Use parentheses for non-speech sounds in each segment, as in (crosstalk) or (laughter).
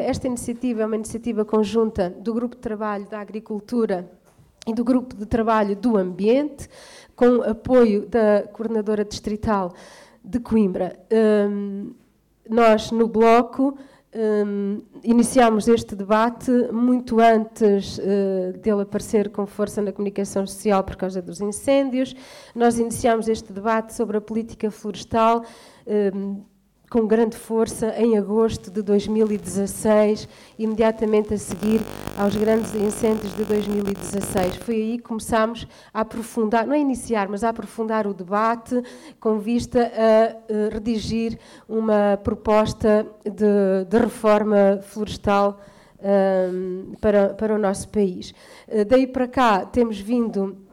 esta iniciativa é uma iniciativa conjunta do Grupo de Trabalho da Agricultura e do Grupo de Trabalho do Ambiente, com apoio da Coordenadora Distrital de Coimbra. Um, nós, no Bloco, um, iniciámos este debate muito antes uh, dele aparecer com força na comunicação social por causa dos incêndios. Nós iniciámos este debate sobre a política florestal. Um, com grande força em agosto de 2016, imediatamente a seguir aos grandes incêndios de 2016. Foi aí que começámos a aprofundar, não a iniciar, mas a aprofundar o debate com vista a redigir uma proposta de, de reforma florestal um, para, para o nosso país. Uh, daí para cá temos vindo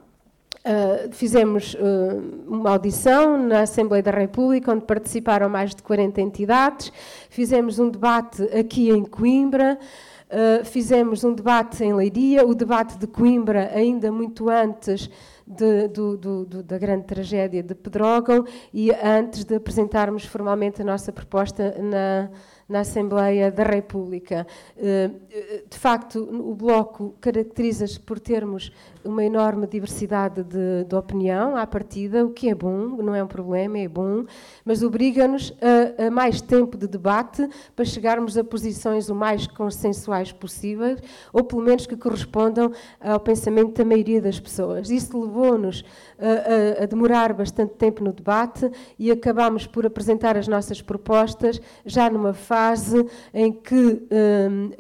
Uh, fizemos uh, uma audição na Assembleia da República, onde participaram mais de 40 entidades. Fizemos um debate aqui em Coimbra. Uh, fizemos um debate em Leiria, o debate de Coimbra, ainda muito antes de, do, do, do, da grande tragédia de Pedrógão e antes de apresentarmos formalmente a nossa proposta na, na Assembleia da República. Eh, eh, de facto, o Bloco caracteriza-se por termos uma enorme diversidade de, de, opinião à partida, o que é bom, não é um problema, é bom, mas obriga-nos a, a, mais tempo de debate para chegarmos a posições o mais consensuais possíveis, ou pelo menos que correspondam ao pensamento da maioria das pessoas. Isso levou-nos a, a, a demorar bastante tempo no debate e acabámos por apresentar as nossas propostas já numa fase em que um,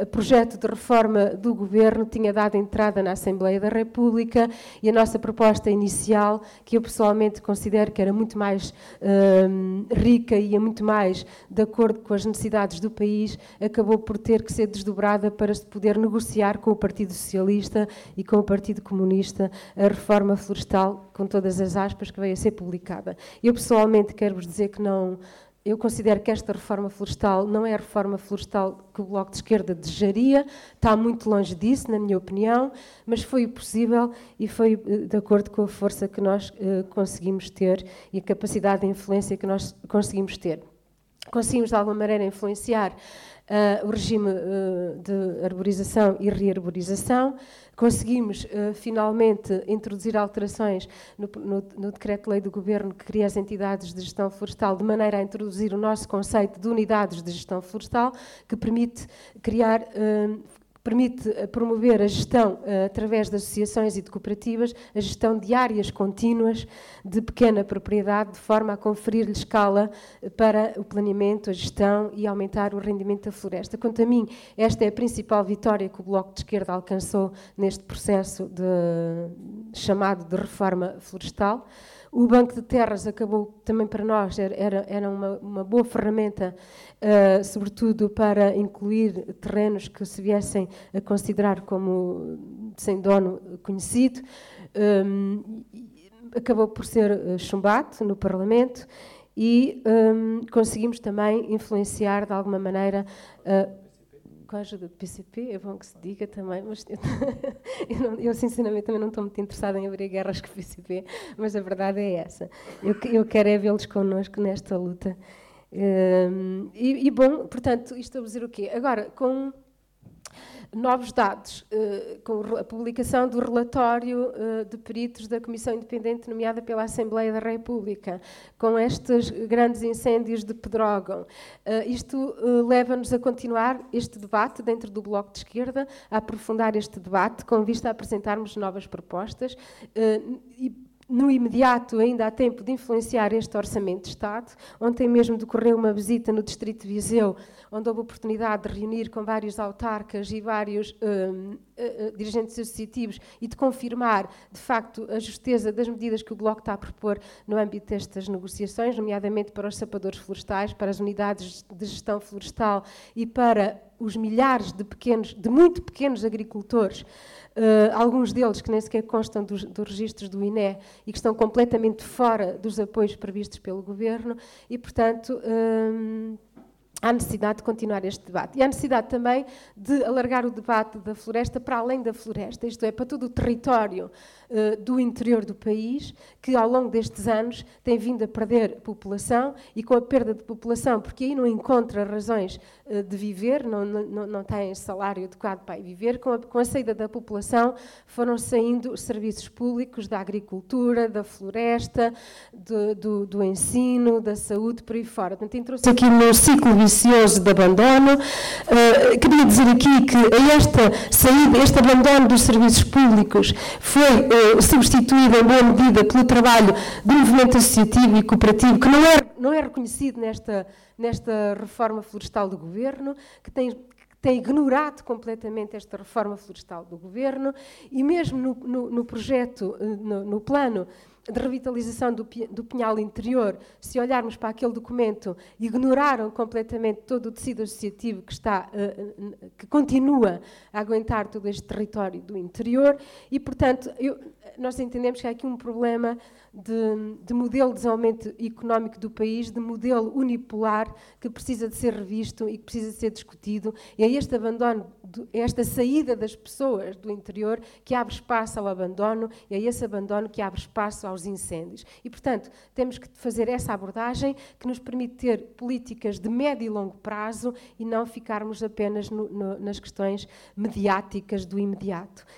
o projeto de reforma do governo tinha dado entrada na Assembleia da República e a nossa proposta inicial, que eu pessoalmente considero que era muito mais hum, rica e ia muito mais de acordo com as necessidades do país, acabou por ter que ser desdobrada para se poder negociar com o Partido Socialista e com o Partido Comunista a reforma florestal, com todas as aspas, que veio a ser publicada. Eu pessoalmente quero vos dizer que não eu considero que esta reforma florestal não é a reforma florestal que o Bloco de Esquerda desejaria, está muito longe disso, na minha opinião, mas foi possível e foi eh, de acordo com a força que nós uh, conseguimos ter e a capacidade de influência que nós conseguimos ter. Conseguimos, de alguma maneira, influenciar uh, o regime uh, de arborização e rearborização, conseguimos uh, finalmente introduzir alterações no, no, no decreto-lei do governo que cria as entidades de gestão florestal, de maneira a introduzir o nosso conceito de unidades de gestão florestal, que permite criar permite eh, promover a gestão uh, através de associações e de cooperativas, a gestão de áreas contínuas de pequena propriedade, de forma a conferir-lhe escala uh, para o planeamento, a gestão e aumentar o rendimento da floresta. Quanto a mim, esta é a principal vitória que o Bloco de Esquerda alcançou neste processo de, chamado de reforma florestal. O Banco de Terras acabou também para nós, era, era uma, uma boa ferramenta, uh, sobretudo para incluir terrenos que se viessem a considerar como sem dono conhecido. Um, acabou por ser uh, chumbado no Parlamento e um, conseguimos também influenciar de alguma maneira uh, com a ajuda do PCP, é bom que se diga também, mas eu, (laughs) eu, não, eu sinceramente também não estou muito interessada em abrir guerras com o PCP, mas a verdade é essa. Eu, eu quero é vê-los connosco nesta luta. Um, e, e, bom, portanto, isto a dizer o quê? Agora, com novos dados, uh, com a publicação do relatório uh, de peritos da Comissão Independente nomeada pela Assembleia da República, com estes grandes incêndios de Pedrógão. Uh, isto leva-nos a continuar este debate dentro do Bloco de Esquerda, a aprofundar este debate com vista a apresentarmos novas propostas e no imediato ainda há tempo de influenciar este Orçamento de Estado. Ontem mesmo decorreu uma visita no Distrito de Viseu, onde houve oportunidade de reunir com vários autarcas e vários um, uh, uh, dirigentes associativos e de confirmar, de facto, a justeza das medidas que o Bloco está a propor no âmbito destas negociações, nomeadamente para os sapadores florestais, para as unidades de gestão florestal e para os milhares de pequenos, de muito pequenos agricultores Uh, alguns deles que nem sequer constam dos, dos registros do INE e que estão completamente fora dos apoios previstos pelo governo, e, portanto, uh, há necessidade de continuar este debate. E há necessidade também de alargar o debate da floresta para além da floresta, isto é, para todo o território uh, do interior do país, que ao longo destes anos tem vindo a perder população e com a perda de população, porque aí não encontra razões uh, de viver, não, não, não tem salário adequado para viver, com a, com a saída da população foram saindo os serviços públicos da agricultura, da floresta, do, do, do ensino, da saúde, por aí fora. Portanto, entrou-se aqui num ciclo de abandono. Uh, queria dizer aqui que esta saída, este abandono dos serviços públicos foi uh, substituído em boa medida pelo trabalho do movimento associativo e cooperativo, que não é, não é reconhecido nesta, nesta reforma florestal do governo, que tem tem ignorado completamente esta reforma florestal do governo e mesmo no, no, no projeto, eh, no, no, plano de revitalização do, do Pinhal Interior, se olharmos para aquele documento, ignoraram completamente todo o tecido associativo que, está, uh, que continua a aguentar todo este território do interior e, portanto, eu, nós entendemos que há aqui um problema de, de, modelo de desenvolvimento económico do país, de modelo unipolar, que precisa de ser revisto e que precisa de ser discutido. E é este abandono, é esta saída das pessoas do interior que abre espaço ao abandono, e é esse abandono que abre espaço aos incêndios. E, portanto, temos que fazer essa abordagem que nos permite ter políticas de médio e longo prazo e não ficarmos apenas no, no, nas questões mediáticas do imediato.